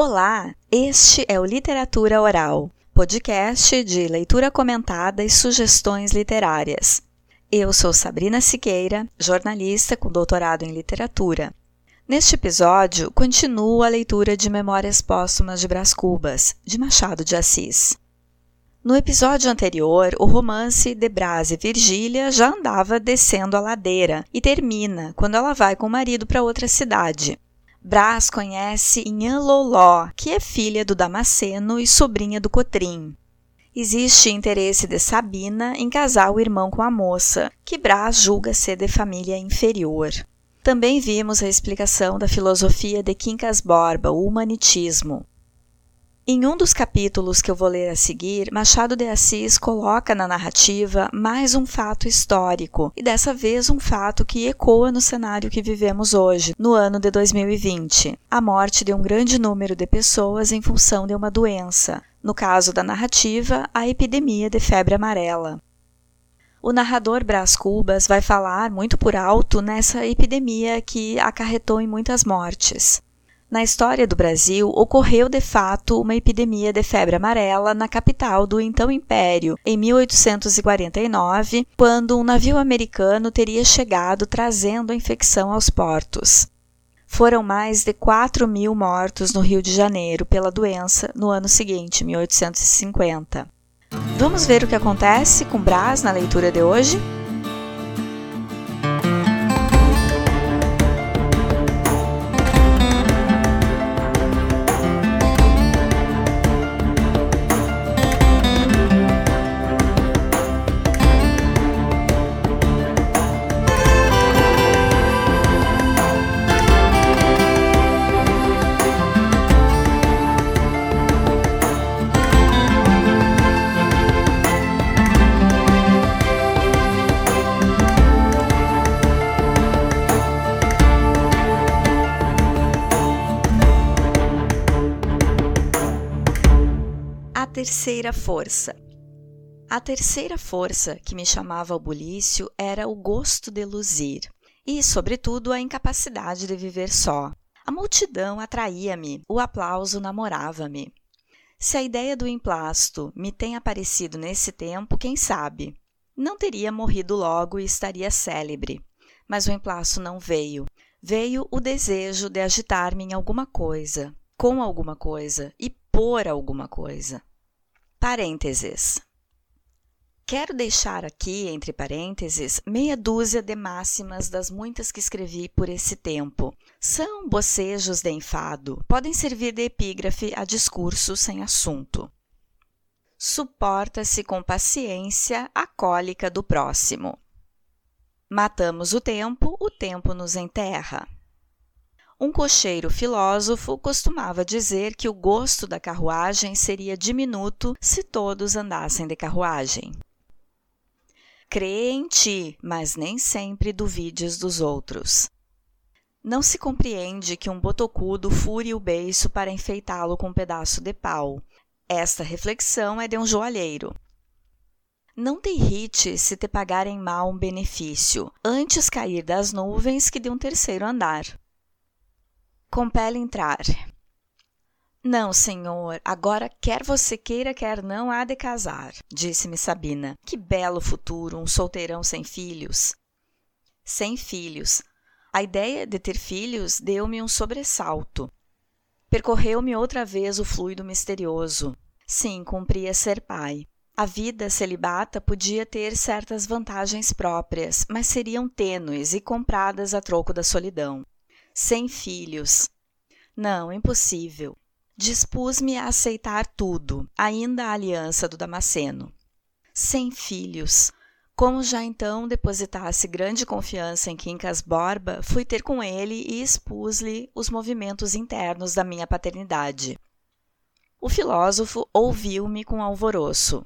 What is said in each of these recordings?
Olá, este é o Literatura Oral, podcast de leitura comentada e sugestões literárias. Eu sou Sabrina Siqueira, jornalista com doutorado em literatura. Neste episódio, continuo a leitura de Memórias Póstumas de Brás Cubas, de Machado de Assis. No episódio anterior, o romance de Brás e Virgília já andava descendo a ladeira e termina quando ela vai com o marido para outra cidade. Brás conhece Inhã Loló, que é filha do Damasceno e sobrinha do Cotrim. Existe interesse de Sabina em casar o irmão com a moça, que Brás julga ser de família inferior. Também vimos a explicação da filosofia de Quincas Borba, o humanitismo. Em um dos capítulos que eu vou ler a seguir, Machado de Assis coloca na narrativa mais um fato histórico, e dessa vez um fato que ecoa no cenário que vivemos hoje, no ano de 2020: a morte de um grande número de pessoas em função de uma doença, no caso da narrativa, a epidemia de febre amarela. O narrador Brás Cubas vai falar muito por alto nessa epidemia que acarretou em muitas mortes. Na história do Brasil, ocorreu de fato uma epidemia de febre amarela na capital do então Império, em 1849, quando um navio americano teria chegado trazendo a infecção aos portos. Foram mais de 4 mil mortos no Rio de Janeiro pela doença no ano seguinte, 1850. Vamos ver o que acontece com Brás na leitura de hoje? Terceira força. A terceira força que me chamava ao bulício era o gosto de luzir e, sobretudo, a incapacidade de viver só. A multidão atraía-me, o aplauso namorava-me. Se a ideia do emplasto me tem aparecido nesse tempo, quem sabe? Não teria morrido logo e estaria célebre. Mas o emplasto não veio. Veio o desejo de agitar-me em alguma coisa, com alguma coisa e por alguma coisa. Parênteses. Quero deixar aqui, entre parênteses, meia dúzia de máximas das muitas que escrevi por esse tempo. São bocejos de enfado, podem servir de epígrafe a discurso sem assunto. Suporta-se com paciência a cólica do próximo. Matamos o tempo, o tempo nos enterra. Um cocheiro filósofo costumava dizer que o gosto da carruagem seria diminuto se todos andassem de carruagem. Crê em ti, mas nem sempre duvides dos outros. Não se compreende que um botocudo fure o beiço para enfeitá-lo com um pedaço de pau. Esta reflexão é de um joalheiro. Não te irrite se te pagarem mal um benefício, antes cair das nuvens que de um terceiro andar. Compele entrar. Não, senhor, agora quer você queira, quer não, há de casar, disse-me Sabina. Que belo futuro, um solteirão sem filhos. Sem filhos. A ideia de ter filhos deu-me um sobressalto. Percorreu-me outra vez o fluido misterioso. Sim, cumpria ser pai. A vida celibata podia ter certas vantagens próprias, mas seriam tênues e compradas a troco da solidão sem filhos. Não, impossível. Dispus-me a aceitar tudo, ainda a aliança do Damasceno. Sem filhos. Como já então depositasse grande confiança em Quincas Borba, fui ter com ele e expus-lhe os movimentos internos da minha paternidade. O filósofo ouviu-me com alvoroço.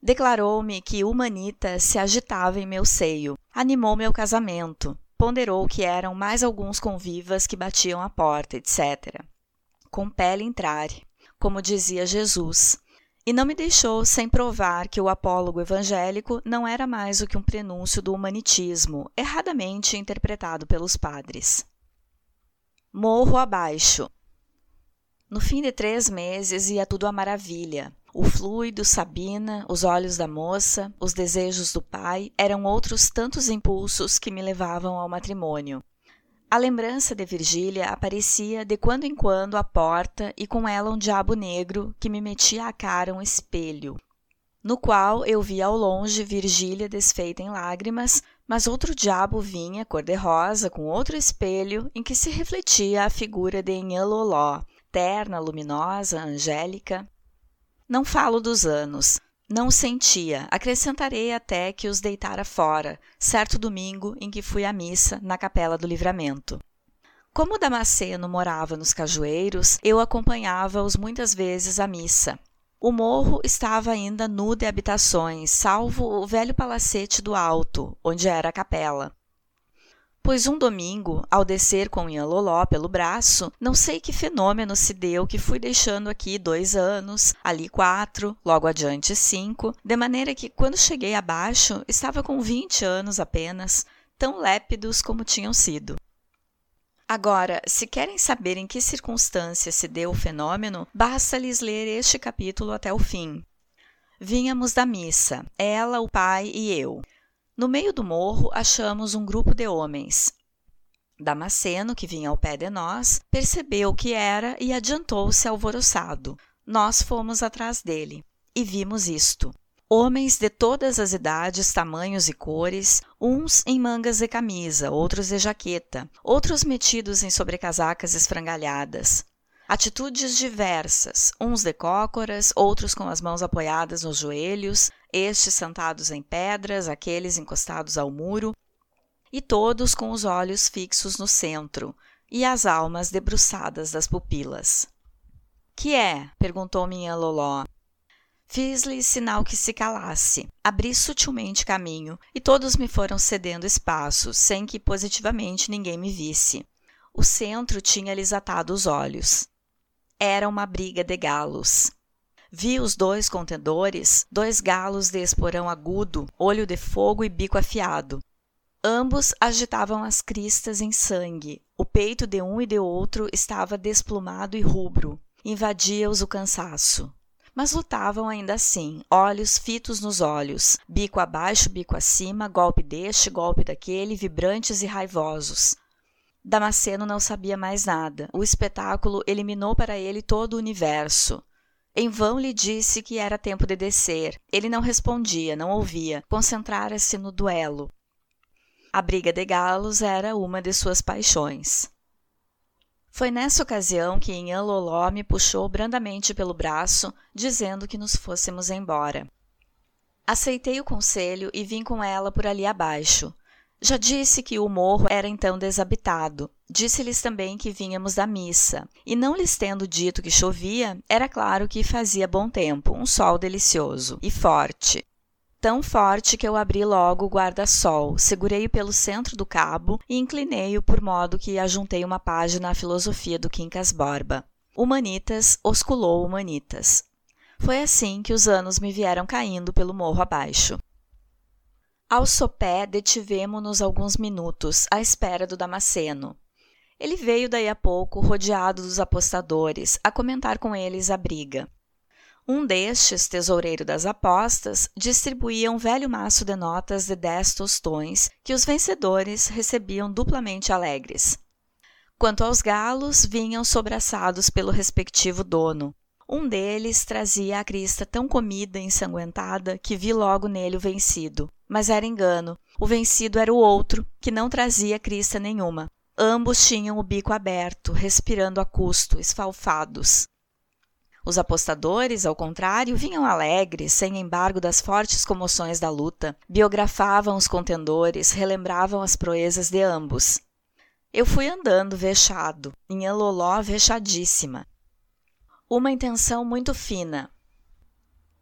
Declarou-me que Humanita se agitava em meu seio, animou meu casamento, ponderou que eram mais alguns convivas que batiam à porta, etc. Compele entrar, como dizia Jesus, e não me deixou sem provar que o apólogo evangélico não era mais do que um prenúncio do humanitismo, erradamente interpretado pelos padres. Morro abaixo. No fim de três meses ia tudo à maravilha. O fluido, Sabina, os olhos da moça, os desejos do pai eram outros tantos impulsos que me levavam ao matrimônio. A lembrança de Virgília aparecia de quando em quando à porta e com ela um diabo negro que me metia à cara um espelho, no qual eu via ao longe Virgília desfeita em lágrimas, mas outro diabo vinha, cor-de-rosa, com outro espelho em que se refletia a figura de Inhaloló, terna, luminosa, angélica. Não falo dos anos, não sentia, acrescentarei até que os deitara fora, certo domingo em que fui à missa na Capela do Livramento. Como Damasceno morava nos cajueiros, eu acompanhava-os muitas vezes à missa. O morro estava ainda nu de habitações, salvo o velho palacete do alto, onde era a capela pois um domingo, ao descer com Loló pelo braço, não sei que fenômeno se deu que fui deixando aqui dois anos, ali quatro, logo adiante cinco, de maneira que, quando cheguei abaixo, estava com vinte anos apenas, tão lépidos como tinham sido. Agora, se querem saber em que circunstâncias se deu o fenômeno, basta-lhes ler este capítulo até o fim. Vínhamos da missa, ela, o pai e eu. No meio do morro achamos um grupo de homens. Damasceno, que vinha ao pé de nós, percebeu o que era e adiantou-se alvoroçado. Nós fomos atrás dele e vimos isto. Homens de todas as idades, tamanhos e cores, uns em mangas de camisa, outros de jaqueta, outros metidos em sobrecasacas esfrangalhadas, Atitudes diversas, uns de cócoras, outros com as mãos apoiadas nos joelhos, estes sentados em pedras, aqueles encostados ao muro, e todos com os olhos fixos no centro e as almas debruçadas das pupilas. Que é? perguntou minha Loló. Fiz-lhe sinal que se calasse. Abri sutilmente caminho e todos me foram cedendo espaço, sem que positivamente ninguém me visse. O centro tinha-lhes atado os olhos. Era uma briga de galos. Vi os dois contendores, dois galos de esporão agudo, olho de fogo e bico afiado. Ambos agitavam as cristas em sangue. O peito de um e de outro estava desplumado e rubro. Invadia-os o cansaço. Mas lutavam ainda assim, olhos fitos nos olhos, bico abaixo, bico acima, golpe deste, golpe daquele, vibrantes e raivosos. Damasceno não sabia mais nada. O espetáculo eliminou para ele todo o universo. Em vão lhe disse que era tempo de descer. Ele não respondia, não ouvia. Concentrara-se no duelo. A briga de galos era uma de suas paixões. Foi nessa ocasião que Inhã Loló me puxou brandamente pelo braço, dizendo que nos fôssemos embora. Aceitei o conselho e vim com ela por ali abaixo. Já disse que o morro era então desabitado. Disse-lhes também que vínhamos da missa. E não lhes tendo dito que chovia, era claro que fazia bom tempo, um sol delicioso e forte. Tão forte que eu abri logo o guarda-sol, segurei-o pelo centro do cabo e inclinei-o por modo que ajuntei uma página à filosofia do Quincas Borba. Humanitas osculou humanitas. Foi assim que os anos me vieram caindo pelo morro abaixo. Ao sopé, detivemo-nos alguns minutos, à espera do Damasceno. Ele veio daí a pouco, rodeado dos apostadores, a comentar com eles a briga. Um destes, tesoureiro das apostas, distribuía um velho maço de notas de dez tostões que os vencedores recebiam duplamente alegres. Quanto aos galos, vinham sobraçados pelo respectivo dono. Um deles trazia a crista tão comida e ensanguentada que vi logo nele o vencido. Mas era engano. O vencido era o outro, que não trazia crista nenhuma. Ambos tinham o bico aberto, respirando a custo, esfalfados. Os apostadores, ao contrário, vinham alegres, sem embargo das fortes comoções da luta, biografavam os contendores, relembravam as proezas de ambos. Eu fui andando vexado, em Loló vexadíssima. Uma intenção muito fina.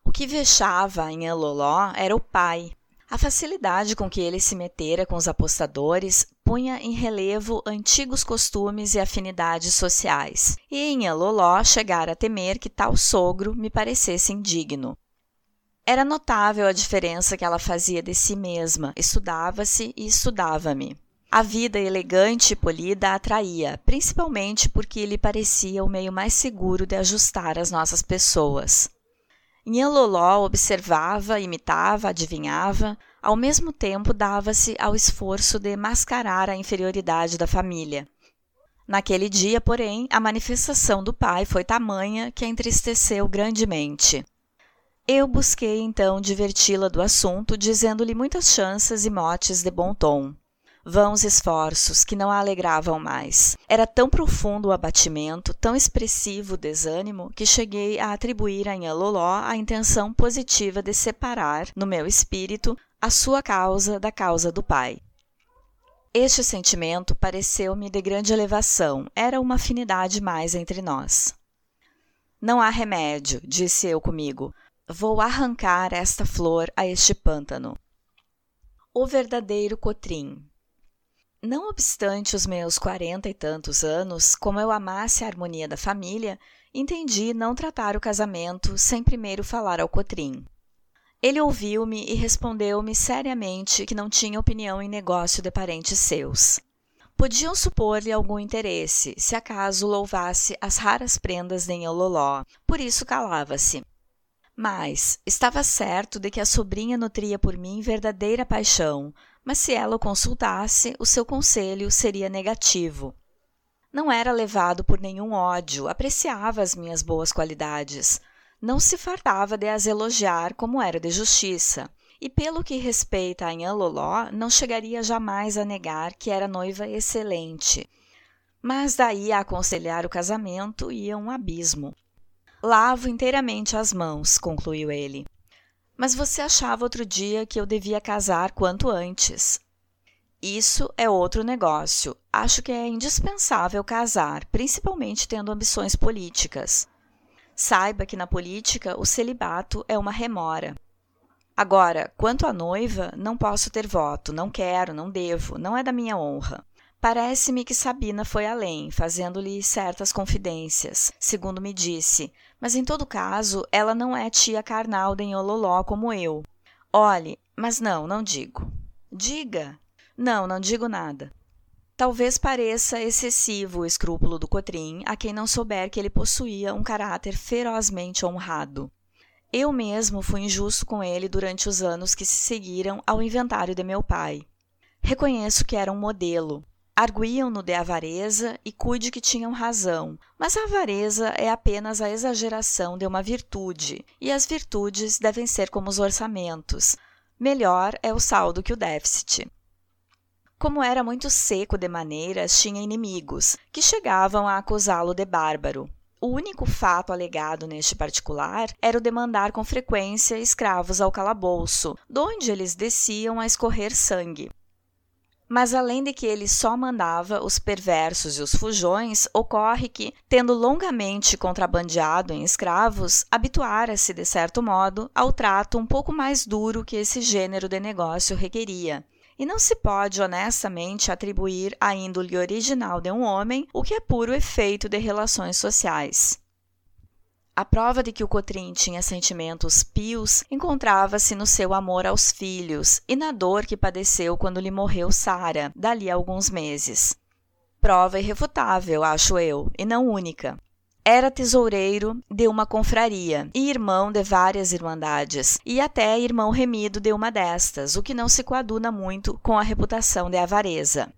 O que vexava em Loló era o pai, a facilidade com que ele se metera com os apostadores punha em relevo antigos costumes e afinidades sociais, e em Eloló chegara a temer que tal sogro me parecesse indigno. Era notável a diferença que ela fazia de si mesma, estudava-se e estudava-me. A vida elegante e polida atraía, principalmente porque lhe parecia o meio mais seguro de ajustar as nossas pessoas. Nhanloló observava, imitava, adivinhava, ao mesmo tempo dava-se ao esforço de mascarar a inferioridade da família. Naquele dia, porém, a manifestação do pai foi tamanha que a entristeceu grandemente. Eu busquei então diverti-la do assunto, dizendo-lhe muitas chances e motes de bom tom. Vãos esforços que não a alegravam mais. Era tão profundo o abatimento, tão expressivo o desânimo, que cheguei a atribuir a Loló a intenção positiva de separar, no meu espírito, a sua causa da causa do pai. Este sentimento pareceu-me de grande elevação, era uma afinidade mais entre nós. Não há remédio, disse eu comigo. Vou arrancar esta flor a este pântano. O verdadeiro cotrim. Não obstante os meus quarenta e tantos anos, como eu amasse a harmonia da família, entendi não tratar o casamento sem primeiro falar ao Cotrim. Ele ouviu-me e respondeu-me seriamente que não tinha opinião em negócio de parentes seus. Podiam supor-lhe algum interesse, se acaso louvasse as raras prendas de Ololó, por isso calava-se. Mas estava certo de que a sobrinha nutria por mim verdadeira paixão, mas se ela o consultasse, o seu conselho seria negativo. Não era levado por nenhum ódio, apreciava as minhas boas qualidades. Não se fartava de as elogiar como era de justiça. E pelo que respeita a Inhã Loló, não chegaria jamais a negar que era noiva excelente. Mas daí a aconselhar o casamento ia um abismo. Lavo inteiramente as mãos, concluiu ele. Mas você achava outro dia que eu devia casar quanto antes. Isso é outro negócio. Acho que é indispensável casar, principalmente tendo ambições políticas. Saiba que na política o celibato é uma remora. Agora, quanto à noiva, não posso ter voto, não quero, não devo, não é da minha honra. Parece-me que Sabina foi além, fazendo-lhe certas confidências, segundo me disse, mas em todo caso, ela não é tia carnal de Ololó como eu. Olhe, mas não, não digo. Diga. Não, não digo nada. Talvez pareça excessivo o escrúpulo do Cotrim a quem não souber que ele possuía um caráter ferozmente honrado. Eu mesmo fui injusto com ele durante os anos que se seguiram ao inventário de meu pai. Reconheço que era um modelo, Arguíam-no de avareza e cuide que tinham razão, mas a avareza é apenas a exageração de uma virtude, e as virtudes devem ser como os orçamentos. Melhor é o saldo que o déficit. Como era muito seco de maneiras, tinha inimigos, que chegavam a acusá-lo de bárbaro. O único fato alegado neste particular era o de mandar com frequência escravos ao calabouço, donde eles desciam a escorrer sangue. Mas além de que ele só mandava os perversos e os fujões, ocorre que, tendo longamente contrabandeado em escravos, habituara-se, de certo modo, ao trato um pouco mais duro que esse gênero de negócio requeria. E não se pode honestamente atribuir à índole original de um homem o que é puro efeito de relações sociais. A prova de que o Cotrim tinha sentimentos pios encontrava-se no seu amor aos filhos e na dor que padeceu quando lhe morreu Sara, dali a alguns meses. Prova irrefutável, acho eu, e não única. Era tesoureiro de uma confraria e irmão de várias irmandades, e até irmão remido de uma destas, o que não se coaduna muito com a reputação de avareza.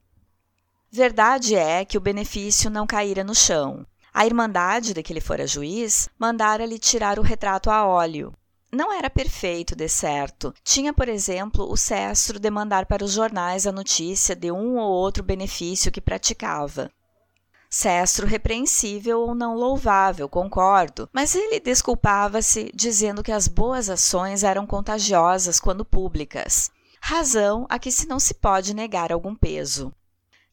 Verdade é que o benefício não caíra no chão. A Irmandade, de que ele fora juiz, mandara-lhe tirar o retrato a óleo. Não era perfeito, de certo. Tinha, por exemplo, o cestro de mandar para os jornais a notícia de um ou outro benefício que praticava. Cestro repreensível ou não louvável, concordo, mas ele desculpava-se dizendo que as boas ações eram contagiosas quando públicas. Razão a que se não se pode negar algum peso.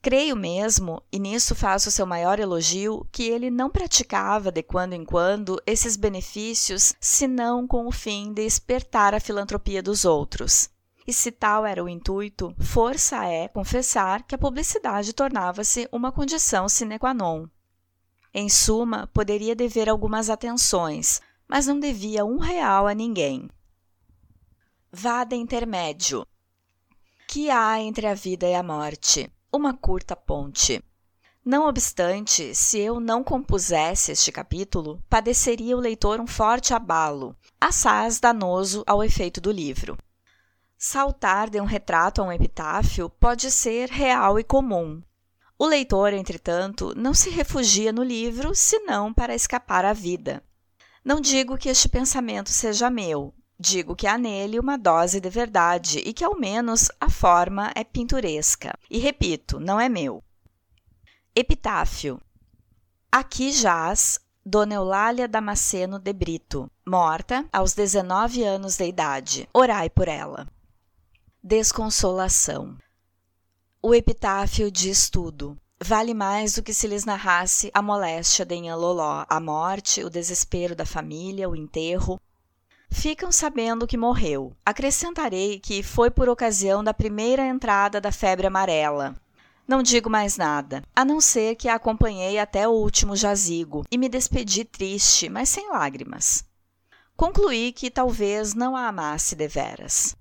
Creio mesmo, e nisso faço seu maior elogio, que ele não praticava de quando em quando esses benefícios senão com o fim de espertar a filantropia dos outros. E se tal era o intuito, força é confessar que a publicidade tornava-se uma condição sine qua non. Em suma, poderia dever algumas atenções, mas não devia um real a ninguém. Vá de intermédio. Que há entre a vida e a morte? Uma curta ponte. Não obstante, se eu não compusesse este capítulo, padeceria o leitor um forte abalo, assaz danoso ao efeito do livro. Saltar de um retrato a um epitáfio pode ser real e comum. O leitor, entretanto, não se refugia no livro senão para escapar à vida. Não digo que este pensamento seja meu, digo que há nele uma dose de verdade e que, ao menos, a forma é pinturesca. E repito, não é meu. Epitáfio. Aqui jaz Dona Eulália Damasceno de Brito, morta aos 19 anos de idade. Orai por ela. Desconsolação. O epitáfio diz tudo. Vale mais do que se lhes narrasse a moléstia de Loló, a morte, o desespero da família, o enterro. Ficam sabendo que morreu. Acrescentarei que foi por ocasião da primeira entrada da febre amarela, não digo mais nada, a não ser que a acompanhei até o último jazigo e me despedi triste, mas sem lágrimas. Concluí que talvez não a amasse deveras.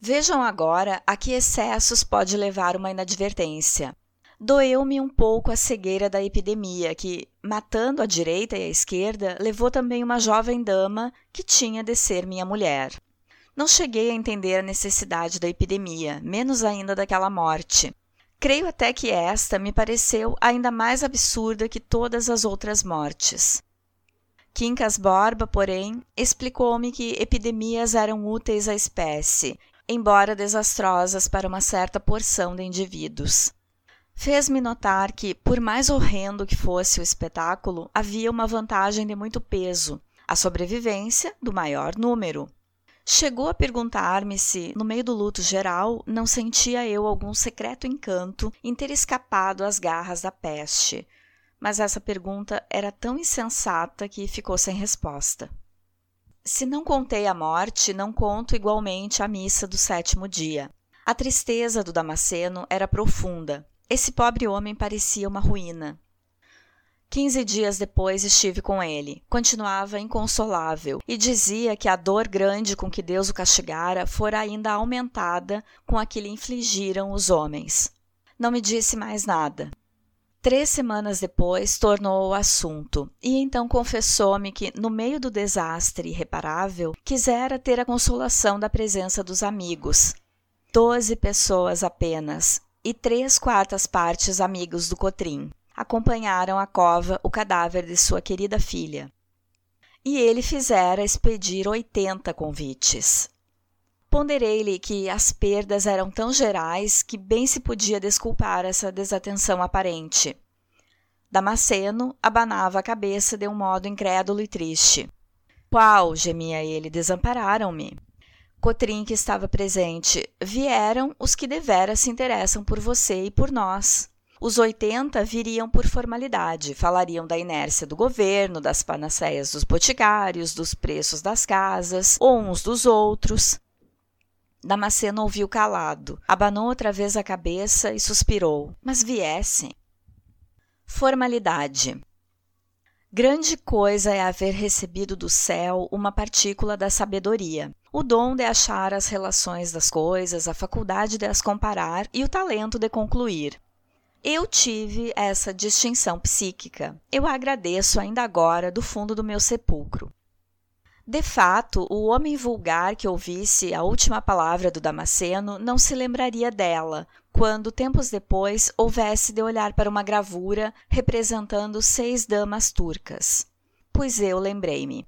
Vejam agora a que excessos pode levar uma inadvertência. Doeu-me um pouco a cegueira da epidemia, que, matando a direita e a esquerda, levou também uma jovem dama que tinha de ser minha mulher. Não cheguei a entender a necessidade da epidemia, menos ainda daquela morte. Creio até que esta me pareceu ainda mais absurda que todas as outras mortes. Quincas Borba, porém, explicou-me que epidemias eram úteis à espécie, embora desastrosas para uma certa porção de indivíduos. Fez-me notar que, por mais horrendo que fosse o espetáculo, havia uma vantagem de muito peso, a sobrevivência do maior número. Chegou a perguntar-me se, no meio do luto geral, não sentia eu algum secreto encanto em ter escapado às garras da peste. Mas essa pergunta era tão insensata que ficou sem resposta. Se não contei a morte, não conto igualmente a missa do sétimo dia. A tristeza do Damasceno era profunda. Esse pobre homem parecia uma ruína. Quinze dias depois estive com ele. Continuava inconsolável e dizia que a dor grande com que Deus o castigara fora ainda aumentada com a que lhe infligiram os homens. Não me disse mais nada. Três semanas depois tornou o assunto e então confessou-me que, no meio do desastre irreparável, quisera ter a consolação da presença dos amigos. Doze pessoas apenas e três quartas partes amigos do Cotrim acompanharam à cova o cadáver de sua querida filha. E ele fizera expedir oitenta convites. Ponderei-lhe que as perdas eram tão gerais que bem se podia desculpar essa desatenção aparente. Damasceno abanava a cabeça de um modo incrédulo e triste. Qual, gemia ele, desampararam-me. Cotrim, que estava presente, vieram os que deveras se interessam por você e por nós. Os 80 viriam por formalidade, falariam da inércia do governo, das panaceias dos boticários, dos preços das casas, uns dos outros. Damasceno ouviu calado, abanou outra vez a cabeça e suspirou. Mas viessem. Formalidade. Grande coisa é haver recebido do céu uma partícula da sabedoria, o dom de achar as relações das coisas, a faculdade de as comparar e o talento de concluir. Eu tive essa distinção psíquica. Eu agradeço ainda agora do fundo do meu sepulcro. De fato, o homem vulgar que ouvisse a última palavra do Damasceno não se lembraria dela, quando, tempos depois, houvesse de olhar para uma gravura representando seis damas turcas. Pois eu lembrei-me.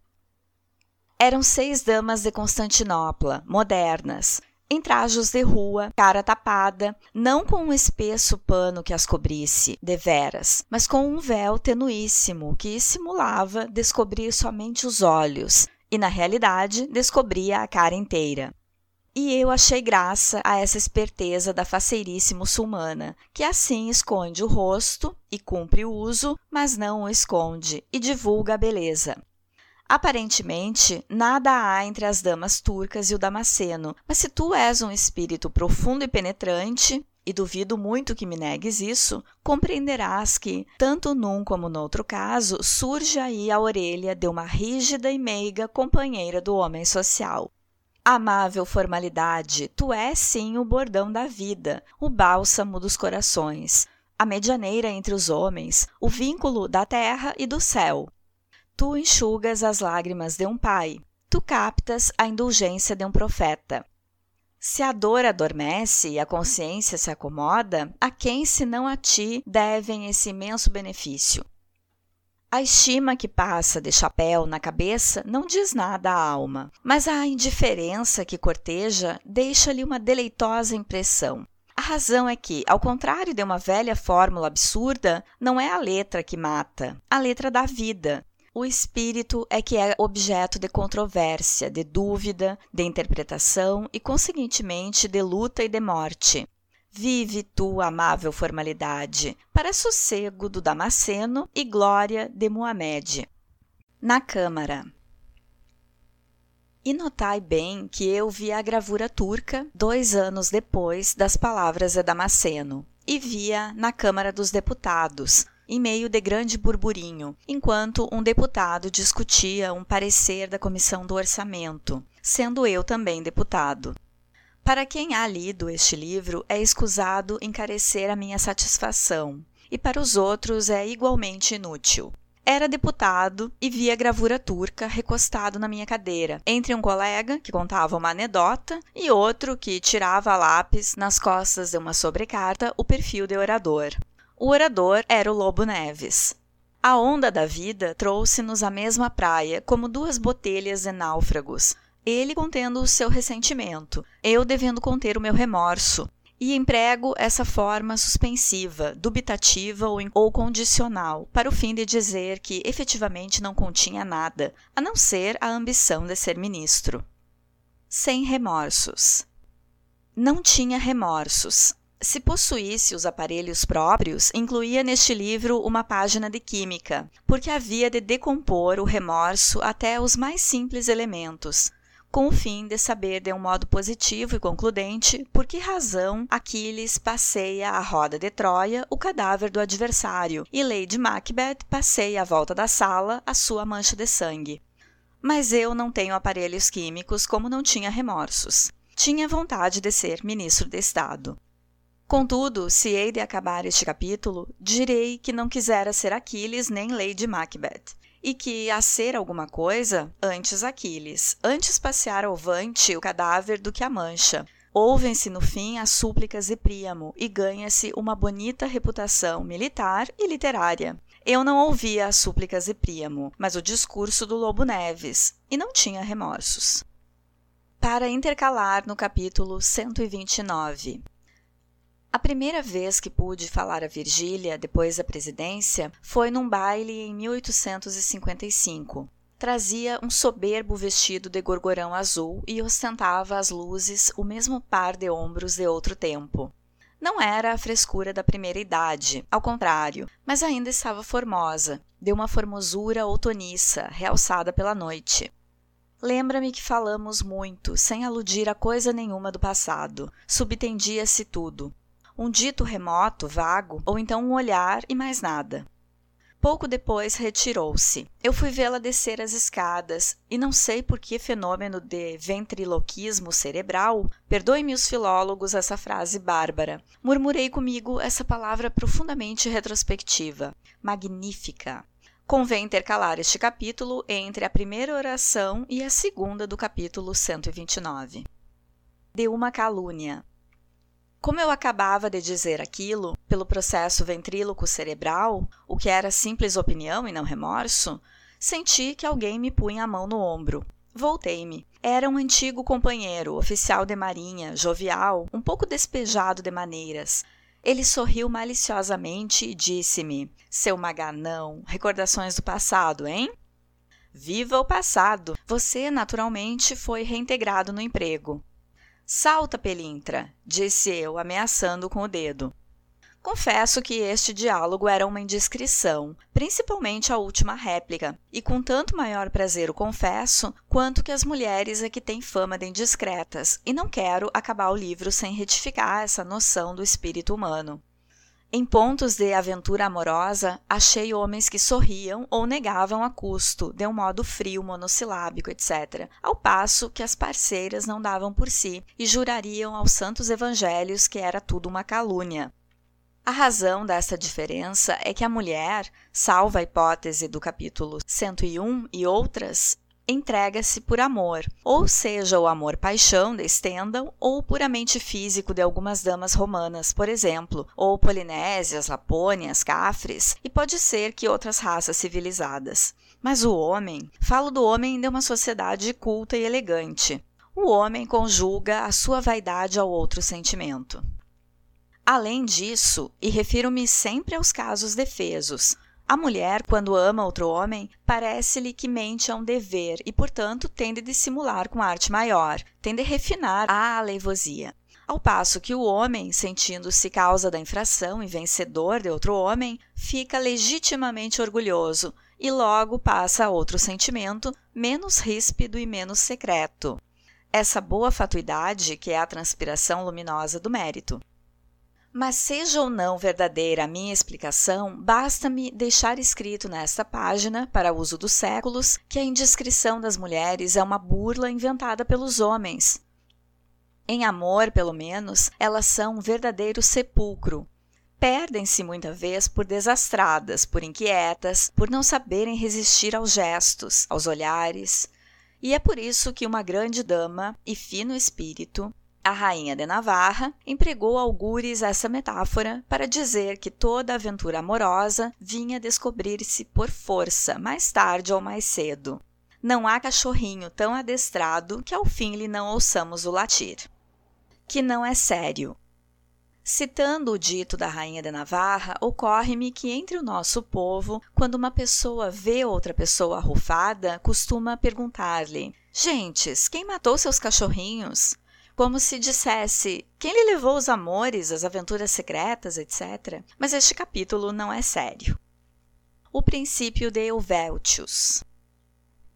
Eram seis damas de Constantinopla, modernas, em trajos de rua, cara tapada, não com um espesso pano que as cobrisse, deveras, mas com um véu tenuíssimo que simulava descobrir somente os olhos e, na realidade, descobria a cara inteira. E eu achei graça a essa esperteza da faceirice muçulmana, que assim esconde o rosto e cumpre o uso, mas não o esconde e divulga a beleza. Aparentemente, nada há entre as damas turcas e o Damasceno, mas se tu és um espírito profundo e penetrante, e duvido muito que me negues isso, compreenderás que, tanto num como no outro caso, surge aí a orelha de uma rígida e meiga companheira do homem social. Amável formalidade, tu és sim o bordão da vida, o bálsamo dos corações, a medianeira entre os homens, o vínculo da terra e do céu. Tu enxugas as lágrimas de um pai, tu captas a indulgência de um profeta. Se a dor adormece e a consciência se acomoda, a quem senão a ti devem esse imenso benefício? A estima que passa de chapéu na cabeça não diz nada à alma, mas a indiferença que corteja deixa-lhe uma deleitosa impressão. A razão é que, ao contrário de uma velha fórmula absurda, não é a letra que mata, a letra da vida. O espírito é que é objeto de controvérsia, de dúvida, de interpretação e, conseguintemente, de luta e de morte. Vive tu, amável formalidade, para sossego do Damasceno e glória de Muhammad. Na Câmara. E notai bem que eu vi a gravura turca dois anos depois das palavras de Damasceno, e via na Câmara dos Deputados, em meio de grande burburinho, enquanto um deputado discutia um parecer da Comissão do Orçamento, sendo eu também deputado. Para quem há lido este livro, é escusado encarecer a minha satisfação, e para os outros é igualmente inútil. Era deputado e via gravura turca recostado na minha cadeira, entre um colega que contava uma anedota e outro que tirava a lápis nas costas de uma sobrecarta o perfil de orador. O orador era o Lobo Neves. A onda da vida trouxe-nos à mesma praia, como duas botelhas de náufragos, ele contendo o seu ressentimento, eu devendo conter o meu remorso. E emprego essa forma suspensiva, dubitativa ou, ou condicional, para o fim de dizer que efetivamente não continha nada, a não ser a ambição de ser ministro. Sem remorsos. Não tinha remorsos. Se possuísse os aparelhos próprios, incluía neste livro uma página de química, porque havia de decompor o remorso até os mais simples elementos, com o fim de saber de um modo positivo e concludente por que razão Aquiles passeia à roda de Troia o cadáver do adversário e Lady Macbeth passeia à volta da sala a sua mancha de sangue. Mas eu não tenho aparelhos químicos como não tinha remorsos. Tinha vontade de ser ministro de Estado. Contudo, se hei de acabar este capítulo, direi que não quisera ser Aquiles nem Lady Macbeth e que, a ser alguma coisa, antes Aquiles, antes passear ao vante o cadáver do que a mancha. Ouvem-se no fim as súplicas de Príamo e ganha-se uma bonita reputação militar e literária. Eu não ouvia as súplicas de Príamo, mas o discurso do Lobo Neves, e não tinha remorsos. Para intercalar no capítulo 129. A primeira vez que pude falar a Virgília depois da presidência foi num baile em 1855. Trazia um soberbo vestido de gorgorão azul e ostentava às luzes o mesmo par de ombros de outro tempo. Não era a frescura da primeira idade, ao contrário, mas ainda estava formosa, de uma formosura outoniça, realçada pela noite. Lembra-me que falamos muito, sem aludir a coisa nenhuma do passado. Subtendia-se tudo um dito remoto, vago, ou então um olhar e mais nada. Pouco depois retirou-se. Eu fui vê-la descer as escadas e não sei por que fenômeno de ventriloquismo cerebral, perdoe-me os filólogos essa frase bárbara, murmurei comigo essa palavra profundamente retrospectiva, magnífica. Convém intercalar este capítulo entre a primeira oração e a segunda do capítulo 129. De uma calúnia. Como eu acabava de dizer aquilo, pelo processo ventríloco cerebral, o que era simples opinião e não remorso, senti que alguém me punha a mão no ombro. Voltei-me. Era um antigo companheiro, oficial de marinha, jovial, um pouco despejado de maneiras. Ele sorriu maliciosamente e disse-me: Seu maganão, recordações do passado, hein? Viva o passado! Você, naturalmente, foi reintegrado no emprego. Salta, Pelintra, disse eu, ameaçando com o dedo. Confesso que este diálogo era uma indiscrição, principalmente a última réplica, e com tanto maior prazer o confesso, quanto que as mulheres é que têm fama de indiscretas, e não quero acabar o livro sem retificar essa noção do espírito humano. Em pontos de aventura amorosa, achei homens que sorriam ou negavam a custo, de um modo frio, monossilábico, etc., ao passo que as parceiras não davam por si e jurariam aos santos evangelhos que era tudo uma calúnia. A razão dessa diferença é que a mulher, salva a hipótese do capítulo 101 e outras, entrega-se por amor, ou seja, o amor-paixão de Stendhal, ou puramente físico de algumas damas romanas, por exemplo, ou polinésias, lapônias, cafres, e pode ser que outras raças civilizadas. Mas o homem, falo do homem de uma sociedade culta e elegante. O homem conjuga a sua vaidade ao outro sentimento. Além disso, e refiro-me sempre aos casos defesos, a mulher, quando ama outro homem, parece-lhe que mente a um dever e, portanto, tende a dissimular com arte maior, tende a refinar a aleivosia. Ao passo que o homem, sentindo-se causa da infração e vencedor de outro homem, fica legitimamente orgulhoso e logo passa a outro sentimento, menos ríspido e menos secreto. Essa boa fatuidade, que é a transpiração luminosa do mérito. Mas seja ou não verdadeira a minha explicação, basta-me deixar escrito nesta página, para uso dos séculos, que a indiscrição das mulheres é uma burla inventada pelos homens. Em amor, pelo menos, elas são um verdadeiro sepulcro. Perdem-se muita vez por desastradas, por inquietas, por não saberem resistir aos gestos, aos olhares. E é por isso que uma grande dama e fino espírito a rainha de Navarra empregou algures essa metáfora para dizer que toda aventura amorosa vinha descobrir-se por força, mais tarde ou mais cedo. Não há cachorrinho tão adestrado que ao fim lhe não ouçamos o latir. Que não é sério. Citando o dito da rainha de Navarra, ocorre-me que entre o nosso povo, quando uma pessoa vê outra pessoa arrufada, costuma perguntar-lhe: Gentes, quem matou seus cachorrinhos? Como se dissesse quem lhe levou os amores, as aventuras secretas, etc. Mas este capítulo não é sério. O princípio de Helvétius.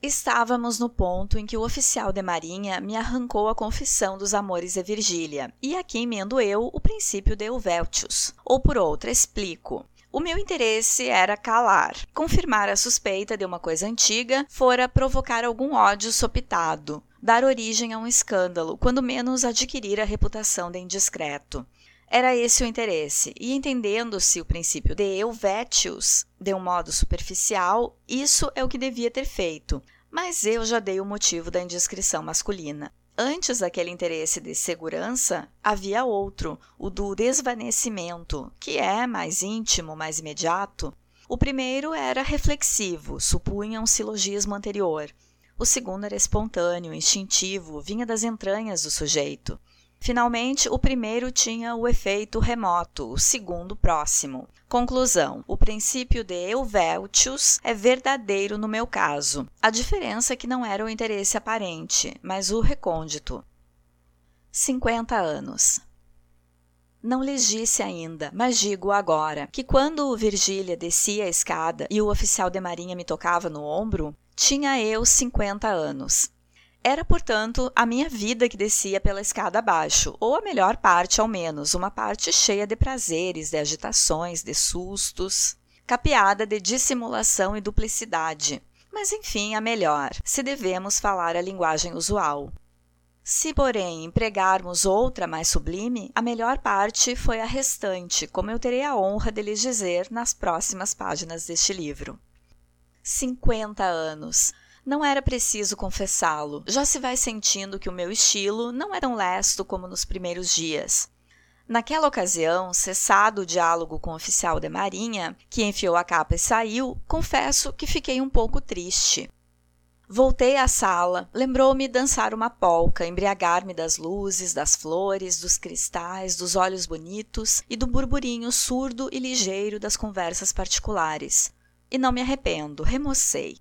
Estávamos no ponto em que o oficial de marinha me arrancou a confissão dos amores de Virgília, e aqui emendo eu o princípio de Helvétius. Ou por outra, explico. O meu interesse era calar. Confirmar a suspeita de uma coisa antiga fora provocar algum ódio sopitado, dar origem a um escândalo, quando menos adquirir a reputação de indiscreto. Era esse o interesse, e entendendo-se o princípio de Helvétius de um modo superficial, isso é o que devia ter feito, mas eu já dei o motivo da indiscrição masculina. Antes daquele interesse de segurança, havia outro, o do desvanecimento, que é mais íntimo, mais imediato. O primeiro era reflexivo, supunha um silogismo anterior. O segundo era espontâneo, instintivo, vinha das entranhas do sujeito. Finalmente, o primeiro tinha o efeito remoto, o segundo próximo. Conclusão: o princípio de Helvétius é verdadeiro no meu caso. A diferença é que não era o interesse aparente, mas o recôndito. 50 anos. Não lhes disse ainda, mas digo agora, que quando Virgília descia a escada e o oficial de marinha me tocava no ombro, tinha eu 50 anos. Era, portanto, a minha vida que descia pela escada abaixo, ou a melhor parte, ao menos, uma parte cheia de prazeres, de agitações, de sustos, capeada de dissimulação e duplicidade. Mas, enfim, a melhor, se devemos falar a linguagem usual. Se, porém, empregarmos outra mais sublime, a melhor parte foi a restante, como eu terei a honra de lhes dizer nas próximas páginas deste livro. 50 anos. Não era preciso confessá-lo, já se vai sentindo que o meu estilo não era tão lesto como nos primeiros dias. Naquela ocasião, cessado o diálogo com o oficial de marinha, que enfiou a capa e saiu, confesso que fiquei um pouco triste. Voltei à sala, lembrou-me dançar uma polca, embriagar-me das luzes, das flores, dos cristais, dos olhos bonitos e do burburinho surdo e ligeiro das conversas particulares. E não me arrependo, remocei.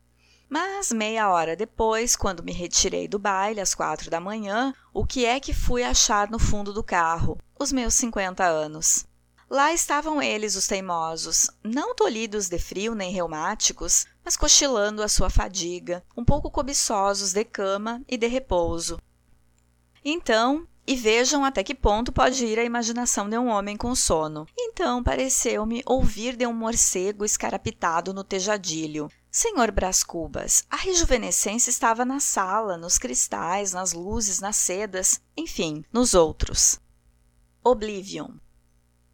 Mas meia hora depois, quando me retirei do baile às quatro da manhã, o que é que fui achar no fundo do carro? Os meus cinquenta anos. Lá estavam eles, os teimosos, não tolhidos de frio nem reumáticos, mas cochilando a sua fadiga, um pouco cobiçosos de cama e de repouso. Então, E vejam até que ponto pode ir a imaginação de um homem com sono. Então pareceu-me ouvir de um morcego escarapitado no tejadilho. Senhor Brás Cubas, a rejuvenescência estava na sala, nos cristais, nas luzes, nas sedas, enfim, nos outros. Oblivion.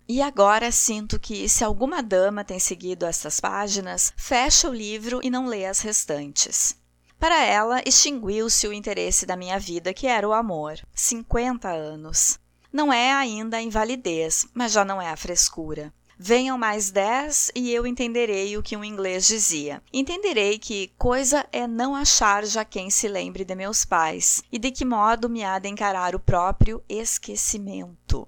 E agora sinto que, se alguma dama tem seguido estas páginas, fecha o livro e não lê as restantes. Para ela, extinguiu-se o interesse da minha vida, que era o amor. 50 anos. Não é ainda a invalidez, mas já não é a frescura. Venham mais dez e eu entenderei o que um inglês dizia. Entenderei que coisa é não achar já quem se lembre de meus pais e de que modo me há de encarar o próprio esquecimento.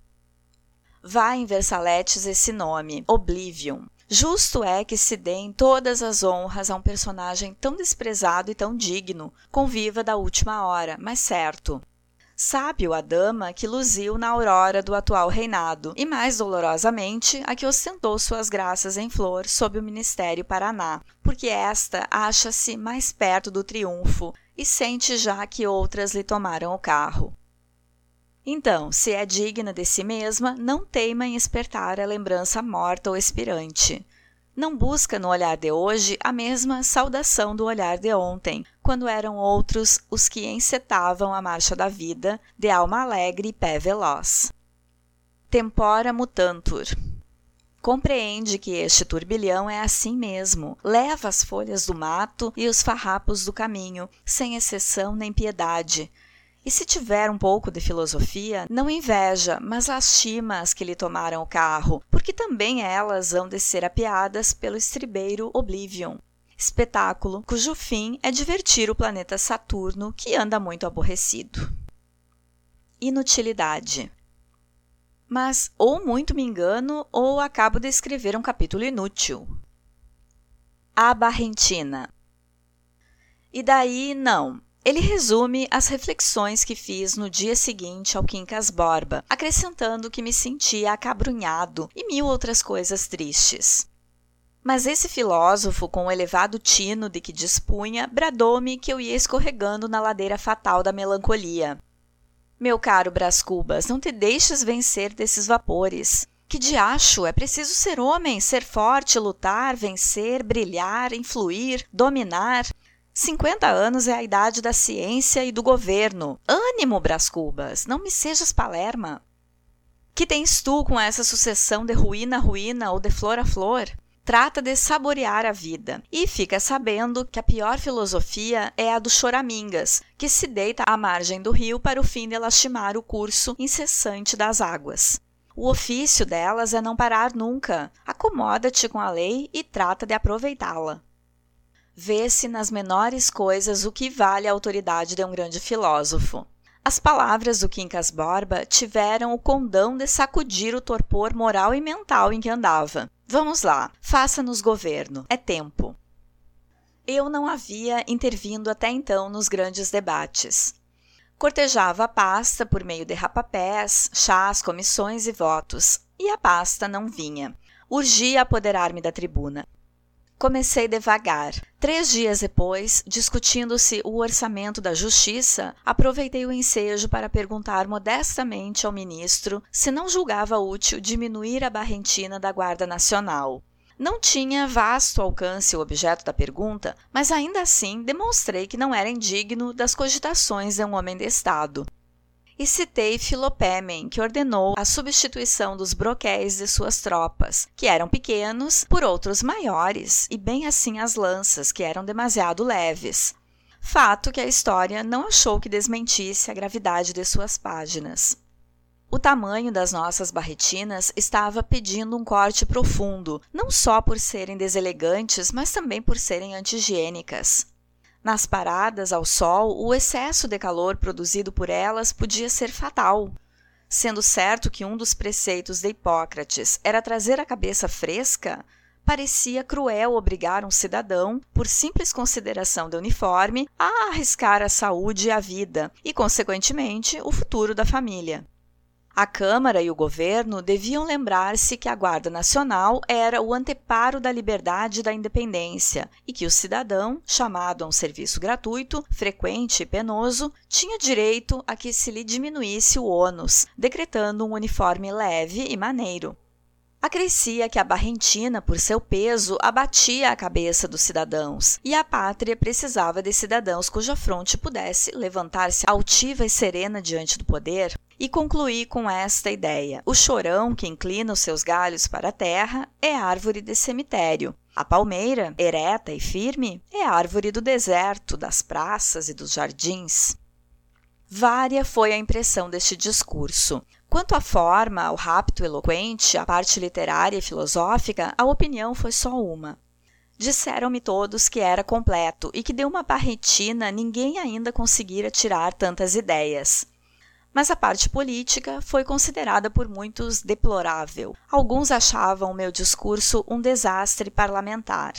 Vá em Versaletes esse nome, Oblivion. Justo é que se deem todas as honras a um personagem tão desprezado e tão digno, conviva da última hora, mas certo. Sábio a dama que luziu na aurora do atual reinado, e mais dolorosamente a que ostentou suas graças em flor sob o Ministério Paraná, porque esta acha-se mais perto do triunfo e sente já que outras lhe tomaram o carro. Então, se é digna de si mesma, não teima em espertar a lembrança morta ou expirante. Não busca no olhar de hoje a mesma saudação do olhar de ontem, quando eram outros os que encetavam a marcha da vida, de alma alegre e pé veloz. Tempora mutantur. Compreende que este turbilhão é assim mesmo. Leva as folhas do mato e os farrapos do caminho, sem exceção nem piedade e se tiver um pouco de filosofia, não inveja, mas lastima as que lhe tomaram o carro, porque também elas hão de ser apiadas pelo estribeiro Oblivion. Espetáculo cujo fim é divertir o planeta Saturno, que anda muito aborrecido. Inutilidade. Mas ou muito me engano, ou acabo de escrever um capítulo inútil. A Barrentina. E daí, não, ele resume as reflexões que fiz no dia seguinte ao Quincas Borba, acrescentando que me sentia acabrunhado e mil outras coisas tristes. Mas esse filósofo, com o elevado tino de que dispunha, bradou-me que eu ia escorregando na ladeira fatal da melancolia. Meu caro Brás Cubas, não te deixes vencer desses vapores. Que diacho, é preciso ser homem, ser forte, lutar, vencer, brilhar, influir, dominar. 50 anos é a idade da ciência e do governo. Ânimo, Brás Cubas, não me sejas palerma. Que tens tu com essa sucessão de ruína a ruína ou de flor a flor? Trata de saborear a vida. E fica sabendo que a pior filosofia é a dos choramingas, que se deita à margem do rio para o fim de lastimar o curso incessante das águas. O ofício delas é não parar nunca. Acomoda-te com a lei e trata de aproveitá-la vê-se nas menores coisas o que vale a autoridade de um grande filósofo. As palavras do Quincas Borba tiveram o condão de sacudir o torpor moral e mental em que andava. Vamos lá, faça-nos governo, é tempo. Eu não havia intervindo até então nos grandes debates. Cortejava a pasta por meio de rapapés, chás, comissões e votos, e a pasta não vinha. Urgia apoderar-me da tribuna. Comecei devagar. Três dias depois, discutindo-se o orçamento da Justiça, aproveitei o ensejo para perguntar modestamente ao ministro se não julgava útil diminuir a barrentina da Guarda Nacional. Não tinha vasto alcance o objeto da pergunta, mas ainda assim demonstrei que não era indigno das cogitações de um homem de Estado e citei Filopémen, que ordenou a substituição dos broquéis de suas tropas, que eram pequenos, por outros maiores, e bem assim as lanças, que eram demasiado leves. Fato que a história não achou que desmentisse a gravidade de suas páginas. O tamanho das nossas barretinas estava pedindo um corte profundo, não só por serem deselegantes, mas também por serem anti-higiênicas. Nas paradas ao sol, o excesso de calor produzido por elas podia ser fatal. Sendo certo que um dos preceitos de Hipócrates era trazer a cabeça fresca, parecia cruel obrigar um cidadão, por simples consideração de uniforme, a arriscar a saúde e a vida e, consequentemente, o futuro da família. A Câmara e o governo deviam lembrar-se que a Guarda Nacional era o anteparo da liberdade e da independência e que o cidadão, chamado a um serviço gratuito, frequente e penoso, tinha direito a que se lhe diminuísse o ônus, decretando um uniforme leve e maneiro. Acrescia que a barrentina, por seu peso, abatia a cabeça dos cidadãos, e a pátria precisava de cidadãos cuja fronte pudesse levantar-se altiva e serena diante do poder, e concluí com esta ideia: o chorão que inclina os seus galhos para a terra é árvore de cemitério. A palmeira, ereta e firme, é árvore do deserto, das praças e dos jardins. Vária foi a impressão deste discurso. Quanto à forma, ao rapto eloquente, à parte literária e filosófica, a opinião foi só uma. Disseram-me todos que era completo e que de uma barretina ninguém ainda conseguira tirar tantas ideias. Mas a parte política foi considerada por muitos deplorável. Alguns achavam o meu discurso um desastre parlamentar.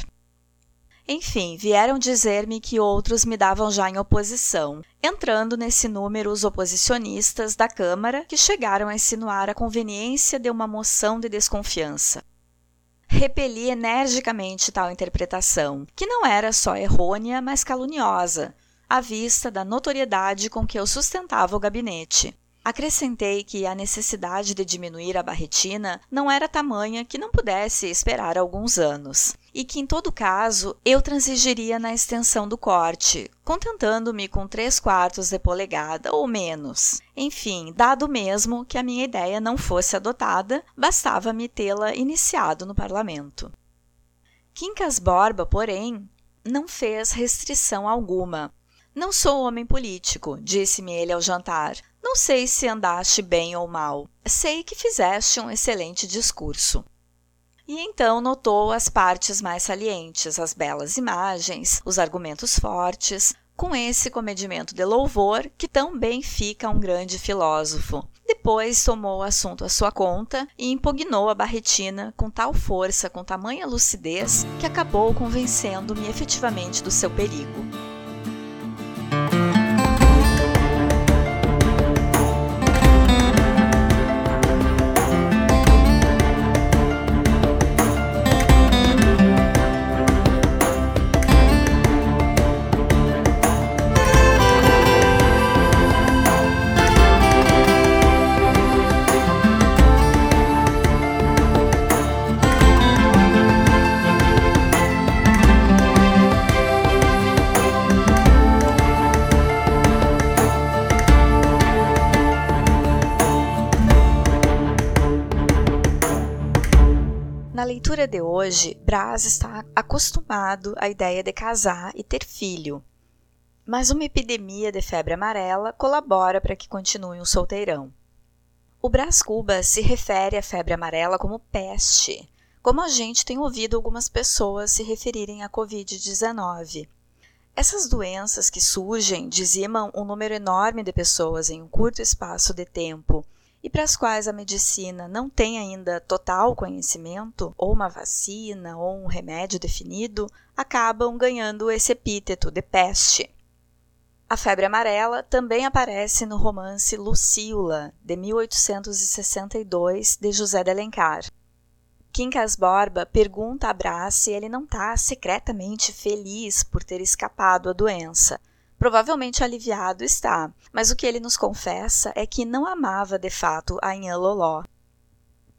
Enfim, vieram dizer-me que outros me davam já em oposição, entrando nesse número os oposicionistas da Câmara que chegaram a insinuar a conveniência de uma moção de desconfiança. Repeli energicamente tal interpretação, que não era só errônea, mas caluniosa, à vista da notoriedade com que eu sustentava o gabinete. Acrescentei que a necessidade de diminuir a barretina não era tamanha que não pudesse esperar alguns anos, e que, em todo caso, eu transigiria na extensão do corte, contentando-me com três quartos de polegada ou menos. Enfim, dado mesmo que a minha ideia não fosse adotada, bastava-me tê-la iniciado no parlamento. Quincas Borba, porém, não fez restrição alguma. Não sou homem político, disse-me ele ao jantar, não sei se andaste bem ou mal, sei que fizeste um excelente discurso. E então notou as partes mais salientes, as belas imagens, os argumentos fortes, com esse comedimento de louvor que tão bem fica um grande filósofo. Depois tomou o assunto à sua conta e impugnou a Barretina com tal força, com tamanha lucidez, que acabou convencendo-me efetivamente do seu perigo. Leitura de hoje, Brás está acostumado à ideia de casar e ter filho. Mas uma epidemia de febre amarela colabora para que continue um solteirão. O Brás Cuba se refere à febre amarela como peste, como a gente tem ouvido algumas pessoas se referirem à Covid-19. Essas doenças que surgem dizimam um número enorme de pessoas em um curto espaço de tempo e para as quais a medicina não tem ainda total conhecimento, ou uma vacina, ou um remédio definido, acabam ganhando esse epíteto de peste. A febre amarela também aparece no romance Lucíula, de 1862, de José de Alencar. Quincas Borba pergunta a Brás se ele não está secretamente feliz por ter escapado à doença, Provavelmente aliviado está, mas o que ele nos confessa é que não amava de fato a Inhã Loló.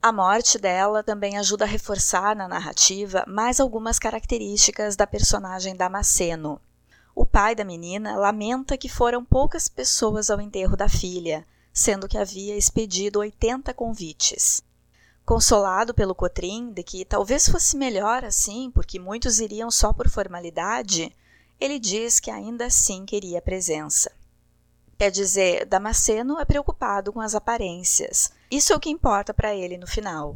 A morte dela também ajuda a reforçar na narrativa mais algumas características da personagem Damasceno. O pai da menina lamenta que foram poucas pessoas ao enterro da filha, sendo que havia expedido 80 convites. Consolado pelo Cotrim de que talvez fosse melhor assim, porque muitos iriam só por formalidade, ele diz que ainda assim queria presença. Quer dizer, Damasceno é preocupado com as aparências. Isso é o que importa para ele no final.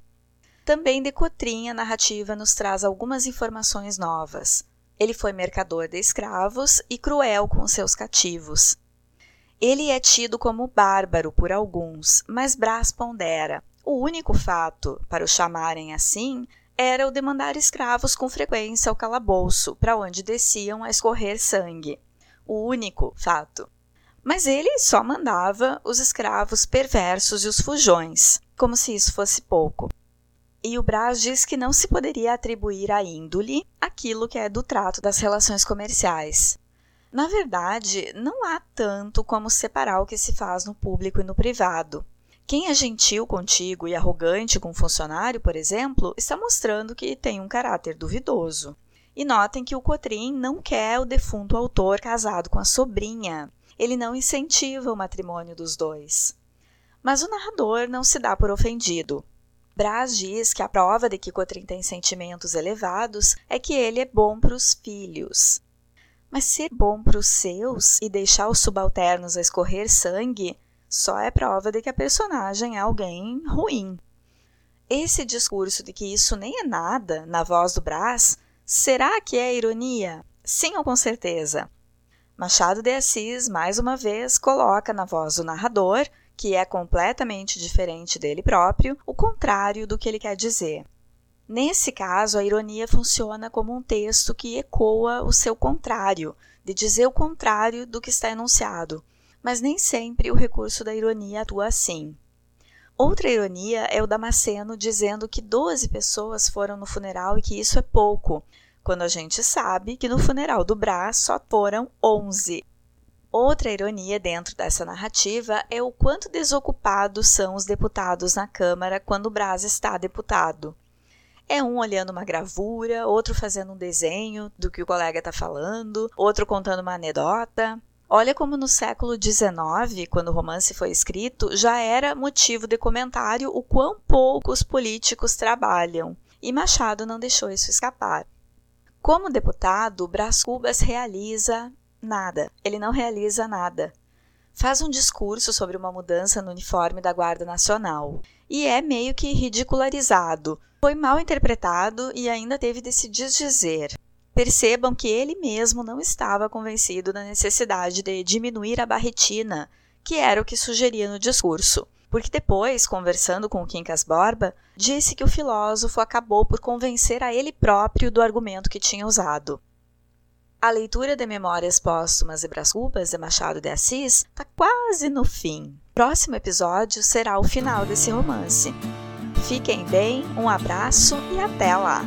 Também de Cotrim, a narrativa nos traz algumas informações novas. Ele foi mercador de escravos e cruel com seus cativos. Ele é tido como bárbaro por alguns, mas Brás pondera. O único fato, para o chamarem assim, era o de mandar escravos com frequência ao calabouço, para onde desciam a escorrer sangue. O único fato. Mas ele só mandava os escravos perversos e os fujões, como se isso fosse pouco. E o Brás diz que não se poderia atribuir à índole aquilo que é do trato das relações comerciais. Na verdade, não há tanto como separar o que se faz no público e no privado. Quem é gentil contigo e arrogante com um funcionário, por exemplo, está mostrando que tem um caráter duvidoso. E notem que o Cotrim não quer o defunto autor casado com a sobrinha. Ele não incentiva o matrimônio dos dois. Mas o narrador não se dá por ofendido. Brás diz que a prova de que Cotrim tem sentimentos elevados é que ele é bom para os filhos. Mas ser bom para os seus e deixar os subalternos a escorrer sangue só é prova de que a personagem é alguém ruim. Esse discurso de que isso nem é nada na voz do Brás, será que é ironia? Sim ou com certeza? Machado de Assis, mais uma vez, coloca na voz do narrador, que é completamente diferente dele próprio, o contrário do que ele quer dizer. Nesse caso, a ironia funciona como um texto que ecoa o seu contrário, de dizer o contrário do que está enunciado, mas nem sempre o recurso da ironia atua assim. Outra ironia é o Damasceno dizendo que 12 pessoas foram no funeral e que isso é pouco, quando a gente sabe que no funeral do Brás só foram 11. Outra ironia dentro dessa narrativa é o quanto desocupados são os deputados na Câmara quando o Brás está deputado. É um olhando uma gravura, outro fazendo um desenho do que o colega está falando, outro contando uma anedota. Olha como no século XIX, quando o romance foi escrito, já era motivo de comentário o quão pouco os políticos trabalham, e Machado não deixou isso escapar. Como deputado, Brás Cubas realiza nada, ele não realiza nada. Faz um discurso sobre uma mudança no uniforme da Guarda Nacional e é meio que ridicularizado. Foi mal interpretado e ainda teve de se desdizer. Percebam que ele mesmo não estava convencido da necessidade de diminuir a barretina, que era o que sugeria no discurso, porque depois, conversando com o Quincas Borba, disse que o filósofo acabou por convencer a ele próprio do argumento que tinha usado. A leitura de Memórias Póstumas e Brascubas de Machado de Assis está quase no fim. Próximo episódio será o final desse romance. Fiquem bem, um abraço e até lá!